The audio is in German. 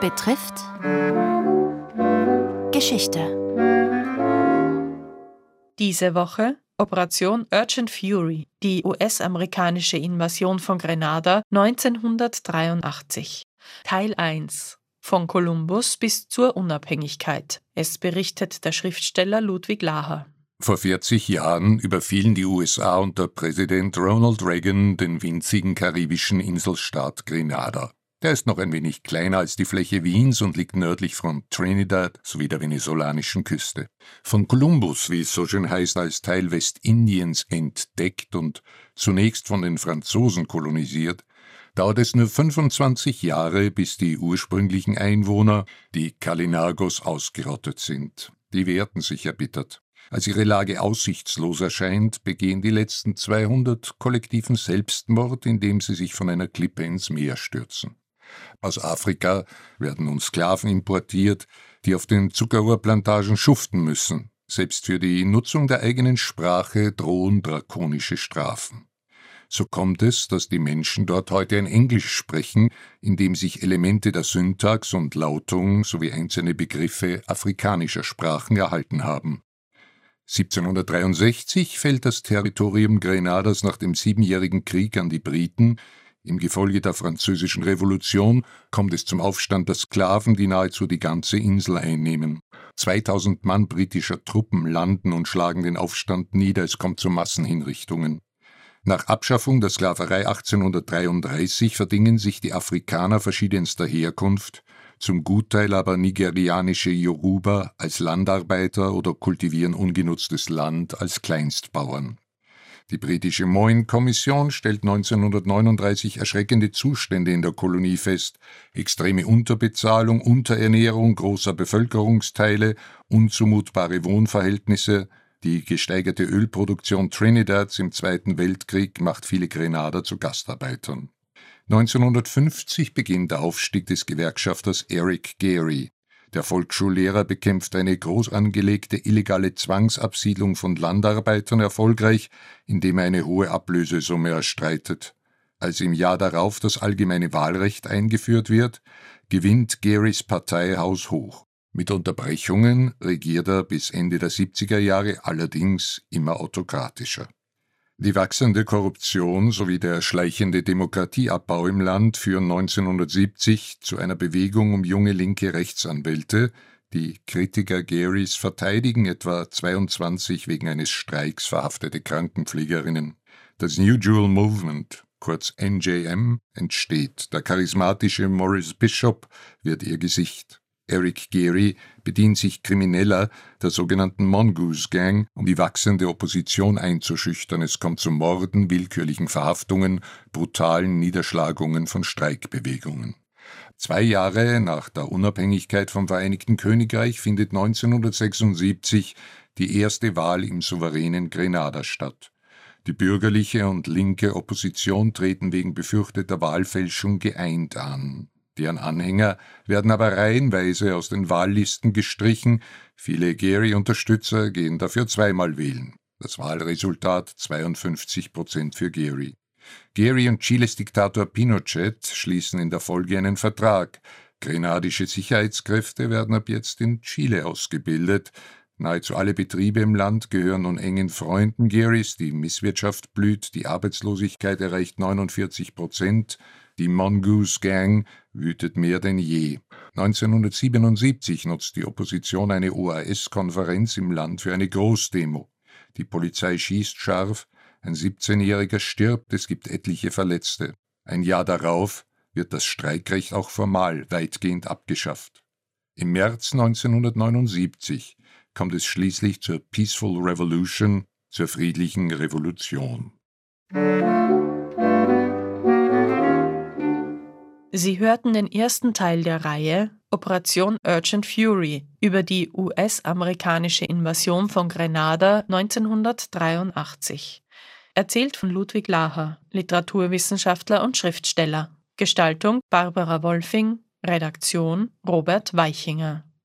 betrifft Geschichte. Diese Woche Operation Urgent Fury, die US-amerikanische Invasion von Grenada 1983. Teil 1 von Kolumbus bis zur Unabhängigkeit. Es berichtet der Schriftsteller Ludwig Laher. Vor 40 Jahren überfielen die USA unter Präsident Ronald Reagan den winzigen karibischen Inselstaat Grenada. Der ist noch ein wenig kleiner als die Fläche Wiens und liegt nördlich von Trinidad sowie der venezolanischen Küste. Von Kolumbus, wie es so schön heißt, als Teil Westindiens entdeckt und zunächst von den Franzosen kolonisiert, dauert es nur 25 Jahre, bis die ursprünglichen Einwohner, die Kalinagos, ausgerottet sind. Die wehrten sich erbittert. Als ihre Lage aussichtslos erscheint, begehen die letzten 200 kollektiven Selbstmord, indem sie sich von einer Klippe ins Meer stürzen. Aus Afrika werden nun Sklaven importiert, die auf den Zuckerrohrplantagen schuften müssen. Selbst für die Nutzung der eigenen Sprache drohen drakonische Strafen. So kommt es, dass die Menschen dort heute ein Englisch sprechen, in dem sich Elemente der Syntax und Lautung sowie einzelne Begriffe afrikanischer Sprachen erhalten haben. 1763 fällt das Territorium Grenadas nach dem Siebenjährigen Krieg an die Briten. Im Gefolge der Französischen Revolution kommt es zum Aufstand der Sklaven, die nahezu die ganze Insel einnehmen. 2000 Mann britischer Truppen landen und schlagen den Aufstand nieder, es kommt zu Massenhinrichtungen. Nach Abschaffung der Sklaverei 1833 verdingen sich die Afrikaner verschiedenster Herkunft, zum Gutteil aber nigerianische Yoruba als Landarbeiter oder kultivieren ungenutztes Land als Kleinstbauern. Die britische Moyne-Kommission stellt 1939 erschreckende Zustände in der Kolonie fest, extreme Unterbezahlung, Unterernährung großer Bevölkerungsteile, unzumutbare Wohnverhältnisse, die gesteigerte Ölproduktion Trinidads im Zweiten Weltkrieg macht viele Grenader zu Gastarbeitern. 1950 beginnt der Aufstieg des Gewerkschafters Eric Gary. Der Volksschullehrer bekämpft eine groß angelegte illegale Zwangsabsiedlung von Landarbeitern erfolgreich, indem er eine hohe Ablösesumme erstreitet. Als im Jahr darauf das allgemeine Wahlrecht eingeführt wird, gewinnt Garys Partei haushoch. Mit Unterbrechungen regiert er bis Ende der 70er Jahre allerdings immer autokratischer. Die wachsende Korruption sowie der schleichende Demokratieabbau im Land führen 1970 zu einer Bewegung um junge linke Rechtsanwälte, die Kritiker Garys verteidigen etwa 22 wegen eines Streiks verhaftete Krankenpflegerinnen. Das New Jewel Movement, kurz NJM, entsteht. Der charismatische Morris Bishop wird ihr Gesicht. Eric Geary bedient sich Krimineller der sogenannten Mongoose Gang, um die wachsende Opposition einzuschüchtern. Es kommt zu Morden, willkürlichen Verhaftungen, brutalen Niederschlagungen von Streikbewegungen. Zwei Jahre nach der Unabhängigkeit vom Vereinigten Königreich findet 1976 die erste Wahl im souveränen Grenada statt. Die bürgerliche und linke Opposition treten wegen befürchteter Wahlfälschung geeint an. Deren Anhänger werden aber reihenweise aus den Wahllisten gestrichen, viele Gary-Unterstützer gehen dafür zweimal wählen. Das Wahlresultat 52 Prozent für Gary. Gary und Chiles Diktator Pinochet schließen in der Folge einen Vertrag. Grenadische Sicherheitskräfte werden ab jetzt in Chile ausgebildet. Nahezu alle Betriebe im Land gehören nun engen Freunden Garys, die Misswirtschaft blüht, die Arbeitslosigkeit erreicht 49 Prozent, die Mongoose Gang wütet mehr denn je. 1977 nutzt die Opposition eine OAS-Konferenz im Land für eine Großdemo. Die Polizei schießt scharf, ein 17-Jähriger stirbt, es gibt etliche Verletzte. Ein Jahr darauf wird das Streikrecht auch formal weitgehend abgeschafft. Im März 1979 kommt es schließlich zur Peaceful Revolution, zur friedlichen Revolution. Sie hörten den ersten Teil der Reihe Operation Urgent Fury über die US-amerikanische Invasion von Grenada 1983. Erzählt von Ludwig Laher, Literaturwissenschaftler und Schriftsteller. Gestaltung Barbara Wolfing, Redaktion Robert Weichinger.